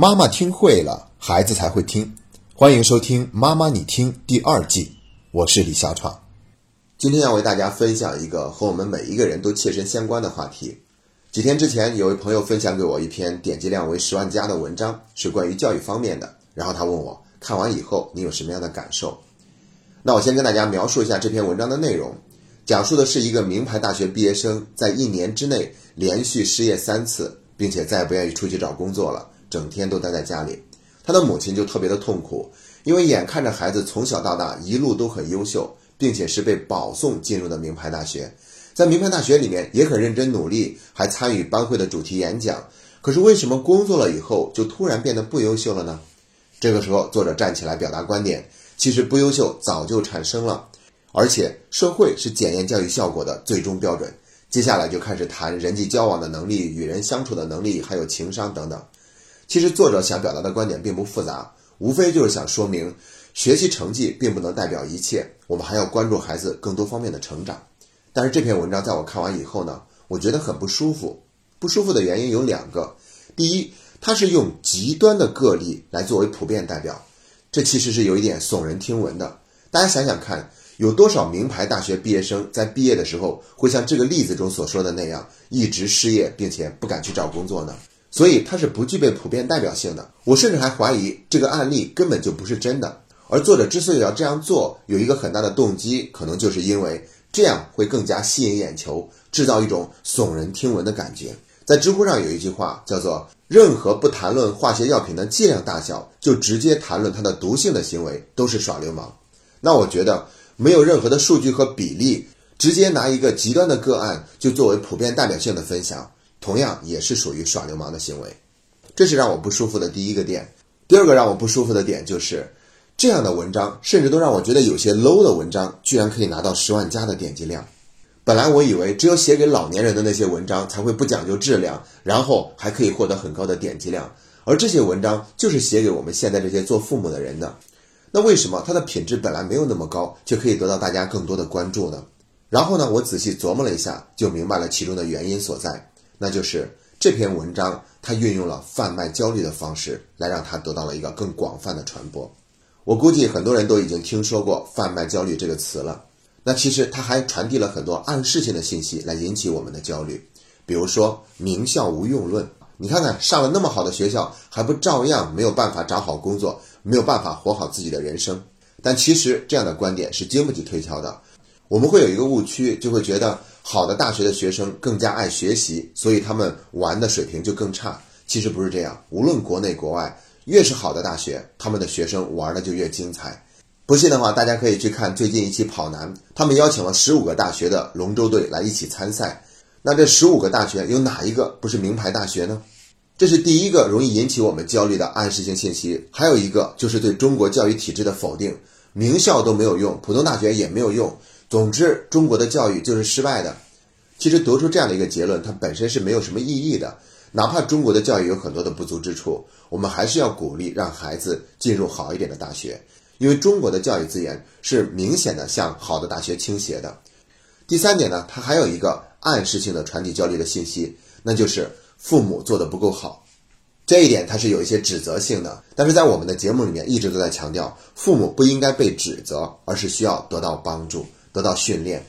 妈妈听会了，孩子才会听。欢迎收听《妈妈你听》第二季，我是李小闯。今天要为大家分享一个和我们每一个人都切身相关的话题。几天之前，有位朋友分享给我一篇点击量为十万加的文章，是关于教育方面的。然后他问我看完以后你有什么样的感受？那我先跟大家描述一下这篇文章的内容，讲述的是一个名牌大学毕业生在一年之内连续失业三次，并且再也不愿意出去找工作了，整天都待在家里。他的母亲就特别的痛苦，因为眼看着孩子从小到大一路都很优秀，并且是被保送进入的名牌大学，在名牌大学里面也很认真努力，还参与班会的主题演讲。可是为什么工作了以后就突然变得不优秀了呢？这个时候，作者站起来表达观点：其实不优秀早就产生了，而且社会是检验教育效果的最终标准。接下来就开始谈人际交往的能力、与人相处的能力，还有情商等等。其实作者想表达的观点并不复杂，无非就是想说明，学习成绩并不能代表一切，我们还要关注孩子更多方面的成长。但是这篇文章在我看完以后呢，我觉得很不舒服。不舒服的原因有两个，第一，它是用极端的个例来作为普遍代表，这其实是有一点耸人听闻的。大家想想看，有多少名牌大学毕业生在毕业的时候会像这个例子中所说的那样，一直失业，并且不敢去找工作呢？所以它是不具备普遍代表性的。我甚至还怀疑这个案例根本就不是真的。而作者之所以要这样做，有一个很大的动机，可能就是因为这样会更加吸引眼球，制造一种耸人听闻的感觉。在知乎上有一句话叫做“任何不谈论化学药品的剂量大小，就直接谈论它的毒性的行为，都是耍流氓”。那我觉得没有任何的数据和比例，直接拿一个极端的个案就作为普遍代表性的分享。同样也是属于耍流氓的行为，这是让我不舒服的第一个点。第二个让我不舒服的点就是，这样的文章甚至都让我觉得有些 low 的文章，居然可以拿到十万加的点击量。本来我以为只有写给老年人的那些文章才会不讲究质量，然后还可以获得很高的点击量，而这些文章就是写给我们现在这些做父母的人的。那为什么它的品质本来没有那么高，却可以得到大家更多的关注呢？然后呢，我仔细琢磨了一下，就明白了其中的原因所在。那就是这篇文章，它运用了贩卖焦虑的方式来让它得到了一个更广泛的传播。我估计很多人都已经听说过“贩卖焦虑”这个词了。那其实它还传递了很多暗示性的信息来引起我们的焦虑，比如说“名校无用论”。你看看，上了那么好的学校，还不照样没有办法找好工作，没有办法活好自己的人生？但其实这样的观点是经不起推敲的。我们会有一个误区，就会觉得。好的大学的学生更加爱学习，所以他们玩的水平就更差。其实不是这样，无论国内国外，越是好的大学，他们的学生玩的就越精彩。不信的话，大家可以去看最近一期跑男，他们邀请了十五个大学的龙舟队来一起参赛。那这十五个大学有哪一个不是名牌大学呢？这是第一个容易引起我们焦虑的暗示性信息。还有一个就是对中国教育体制的否定，名校都没有用，普通大学也没有用。总之，中国的教育就是失败的。其实得出这样的一个结论，它本身是没有什么意义的。哪怕中国的教育有很多的不足之处，我们还是要鼓励让孩子进入好一点的大学，因为中国的教育资源是明显的向好的大学倾斜的。第三点呢，它还有一个暗示性的传递焦虑的信息，那就是父母做的不够好。这一点它是有一些指责性的，但是在我们的节目里面一直都在强调，父母不应该被指责，而是需要得到帮助。得到训练。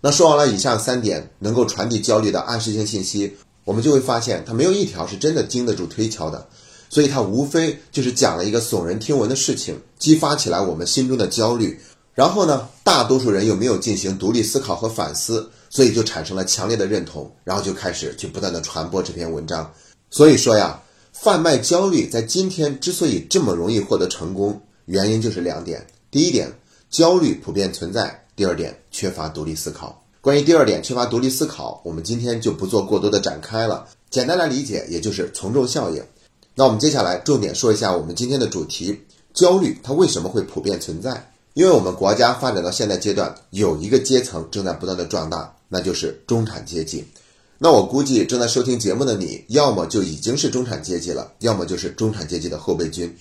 那说完了以上三点能够传递焦虑的暗示性信息，我们就会发现它没有一条是真的经得住推敲的。所以它无非就是讲了一个耸人听闻的事情，激发起来我们心中的焦虑。然后呢，大多数人又没有进行独立思考和反思，所以就产生了强烈的认同，然后就开始去不断的传播这篇文章。所以说呀，贩卖焦虑在今天之所以这么容易获得成功，原因就是两点。第一点，焦虑普遍存在。第二点，缺乏独立思考。关于第二点，缺乏独立思考，我们今天就不做过多的展开了。简单来理解，也就是从众效应。那我们接下来重点说一下我们今天的主题：焦虑它为什么会普遍存在？因为我们国家发展到现在阶段，有一个阶层正在不断的壮大，那就是中产阶级。那我估计正在收听节目的你，要么就已经是中产阶级了，要么就是中产阶级的后备军。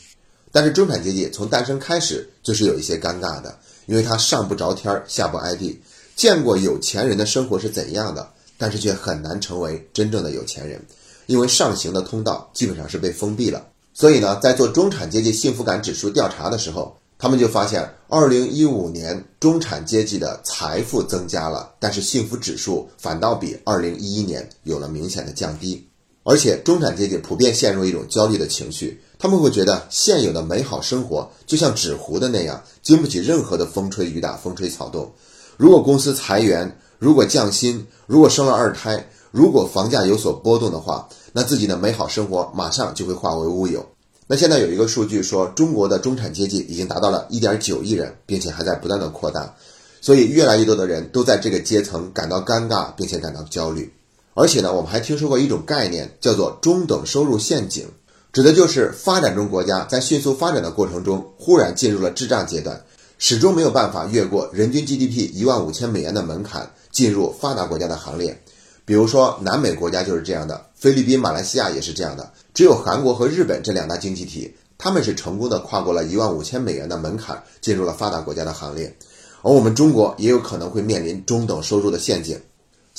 但是中产阶级从诞生开始就是有一些尴尬的。因为他上不着天儿，下不挨地，见过有钱人的生活是怎样的，但是却很难成为真正的有钱人，因为上行的通道基本上是被封闭了。所以呢，在做中产阶级幸福感指数调查的时候，他们就发现，二零一五年中产阶级的财富增加了，但是幸福指数反倒比二零一一年有了明显的降低。而且，中产阶级普遍陷入一种焦虑的情绪，他们会觉得现有的美好生活就像纸糊的那样，经不起任何的风吹雨打、风吹草动。如果公司裁员，如果降薪，如果生了二胎，如果房价有所波动的话，那自己的美好生活马上就会化为乌有。那现在有一个数据说，中国的中产阶级已经达到了一点九亿人，并且还在不断的扩大，所以越来越多的人都在这个阶层感到尴尬，并且感到焦虑。而且呢，我们还听说过一种概念，叫做中等收入陷阱，指的就是发展中国家在迅速发展的过程中，忽然进入了滞胀阶段，始终没有办法越过人均 GDP 一万五千美元的门槛，进入发达国家的行列。比如说，南美国家就是这样的，菲律宾、马来西亚也是这样的。只有韩国和日本这两大经济体，他们是成功的跨过了一万五千美元的门槛，进入了发达国家的行列。而我们中国也有可能会面临中等收入的陷阱。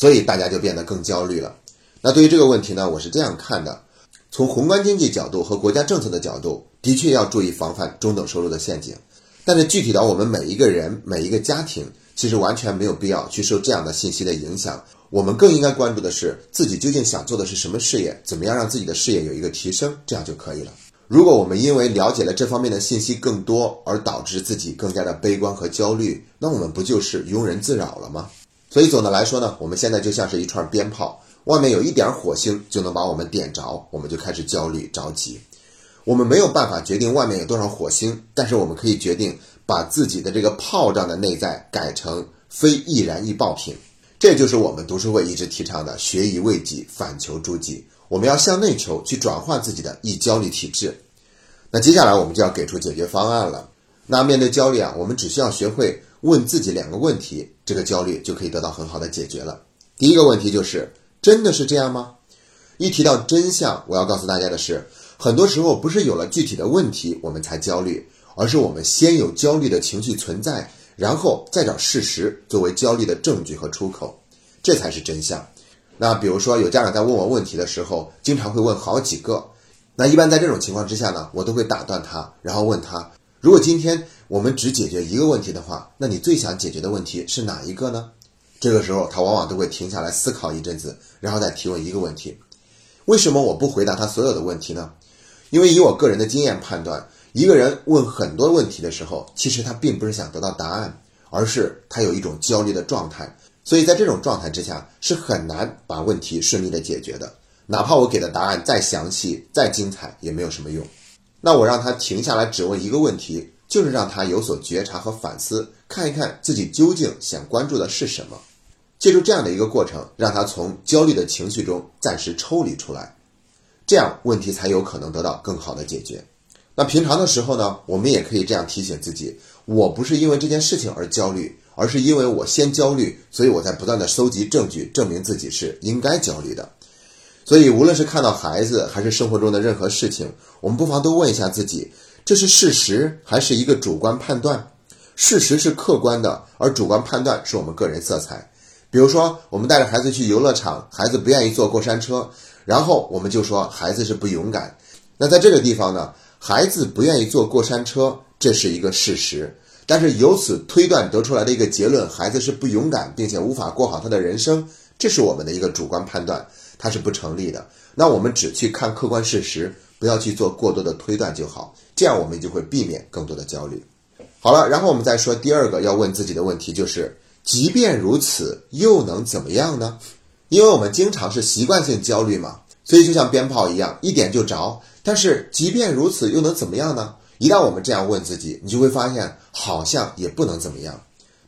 所以大家就变得更焦虑了。那对于这个问题呢，我是这样看的：从宏观经济角度和国家政策的角度，的确要注意防范中等收入的陷阱。但是具体到我们每一个人、每一个家庭，其实完全没有必要去受这样的信息的影响。我们更应该关注的是自己究竟想做的是什么事业，怎么样让自己的事业有一个提升，这样就可以了。如果我们因为了解了这方面的信息更多，而导致自己更加的悲观和焦虑，那我们不就是庸人自扰了吗？所以总的来说呢，我们现在就像是一串鞭炮，外面有一点火星就能把我们点着，我们就开始焦虑着急。我们没有办法决定外面有多少火星，但是我们可以决定把自己的这个炮仗的内在改成非易燃易爆品。这就是我们读书会一直提倡的“学以为己，反求诸己”。我们要向内求，去转化自己的易焦虑体质。那接下来我们就要给出解决方案了。那面对焦虑啊，我们只需要学会。问自己两个问题，这个焦虑就可以得到很好的解决了。第一个问题就是：真的是这样吗？一提到真相，我要告诉大家的是，很多时候不是有了具体的问题我们才焦虑，而是我们先有焦虑的情绪存在，然后再找事实作为焦虑的证据和出口，这才是真相。那比如说，有家长在问我问题的时候，经常会问好几个。那一般在这种情况之下呢，我都会打断他，然后问他。如果今天我们只解决一个问题的话，那你最想解决的问题是哪一个呢？这个时候他往往都会停下来思考一阵子，然后再提问一个问题。为什么我不回答他所有的问题呢？因为以我个人的经验判断，一个人问很多问题的时候，其实他并不是想得到答案，而是他有一种焦虑的状态。所以在这种状态之下，是很难把问题顺利的解决的。哪怕我给的答案再详细、再精彩，也没有什么用。那我让他停下来，只问一个问题，就是让他有所觉察和反思，看一看自己究竟想关注的是什么。借助这样的一个过程，让他从焦虑的情绪中暂时抽离出来，这样问题才有可能得到更好的解决。那平常的时候呢，我们也可以这样提醒自己：我不是因为这件事情而焦虑，而是因为我先焦虑，所以我在不断的收集证据，证明自己是应该焦虑的。所以，无论是看到孩子，还是生活中的任何事情，我们不妨都问一下自己：这是事实，还是一个主观判断？事实是客观的，而主观判断是我们个人色彩。比如说，我们带着孩子去游乐场，孩子不愿意坐过山车，然后我们就说孩子是不勇敢。那在这个地方呢，孩子不愿意坐过山车，这是一个事实。但是由此推断得出来的一个结论，孩子是不勇敢，并且无法过好他的人生，这是我们的一个主观判断。它是不成立的。那我们只去看客观事实，不要去做过多的推断就好。这样我们就会避免更多的焦虑。好了，然后我们再说第二个要问自己的问题，就是即便如此，又能怎么样呢？因为我们经常是习惯性焦虑嘛，所以就像鞭炮一样，一点就着。但是即便如此，又能怎么样呢？一旦我们这样问自己，你就会发现好像也不能怎么样。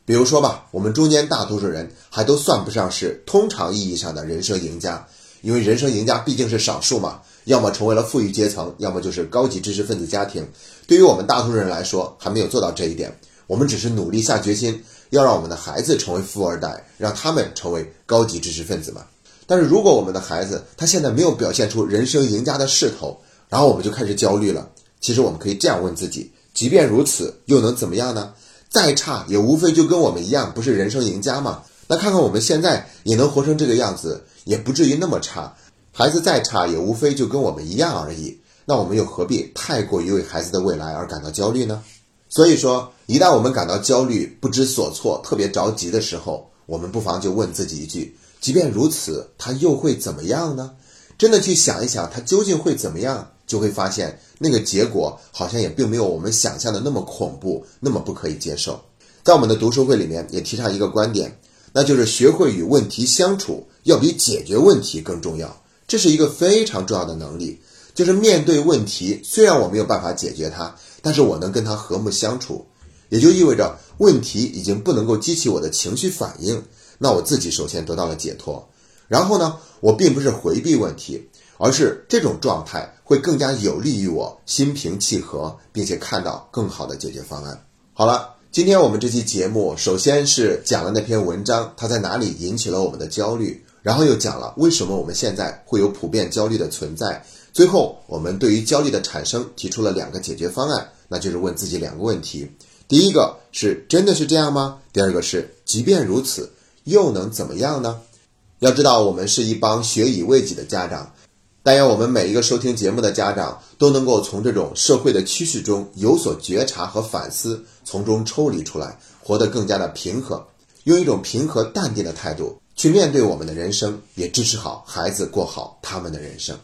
比如说吧，我们中间大多数人还都算不上是通常意义上的人生赢家。因为人生赢家毕竟是少数嘛，要么成为了富裕阶层，要么就是高级知识分子家庭。对于我们大多数人来说，还没有做到这一点。我们只是努力下决心，要让我们的孩子成为富二代，让他们成为高级知识分子嘛。但是如果我们的孩子他现在没有表现出人生赢家的势头，然后我们就开始焦虑了。其实我们可以这样问自己：即便如此，又能怎么样呢？再差也无非就跟我们一样，不是人生赢家嘛。那看看我们现在也能活成这个样子。也不至于那么差，孩子再差也无非就跟我们一样而已。那我们又何必太过于为孩子的未来而感到焦虑呢？所以说，一旦我们感到焦虑、不知所措、特别着急的时候，我们不妨就问自己一句：即便如此，他又会怎么样呢？真的去想一想，他究竟会怎么样，就会发现那个结果好像也并没有我们想象的那么恐怖，那么不可以接受。在我们的读书会里面也提倡一个观点，那就是学会与问题相处，要比解决问题更重要。这是一个非常重要的能力，就是面对问题，虽然我没有办法解决它，但是我能跟它和睦相处，也就意味着问题已经不能够激起我的情绪反应。那我自己首先得到了解脱。然后呢，我并不是回避问题，而是这种状态会更加有利于我心平气和，并且看到更好的解决方案。好了，今天我们这期节目首先是讲了那篇文章，它在哪里引起了我们的焦虑，然后又讲了为什么我们现在会有普遍焦虑的存在。最后，我们对于焦虑的产生提出了两个解决方案，那就是问自己两个问题：第一个是真的是这样吗？第二个是即便如此，又能怎么样呢？要知道，我们是一帮学以为己的家长，但愿我们每一个收听节目的家长都能够从这种社会的趋势中有所觉察和反思，从中抽离出来，活得更加的平和，用一种平和淡定的态度去面对我们的人生，也支持好孩子过好他们的人生。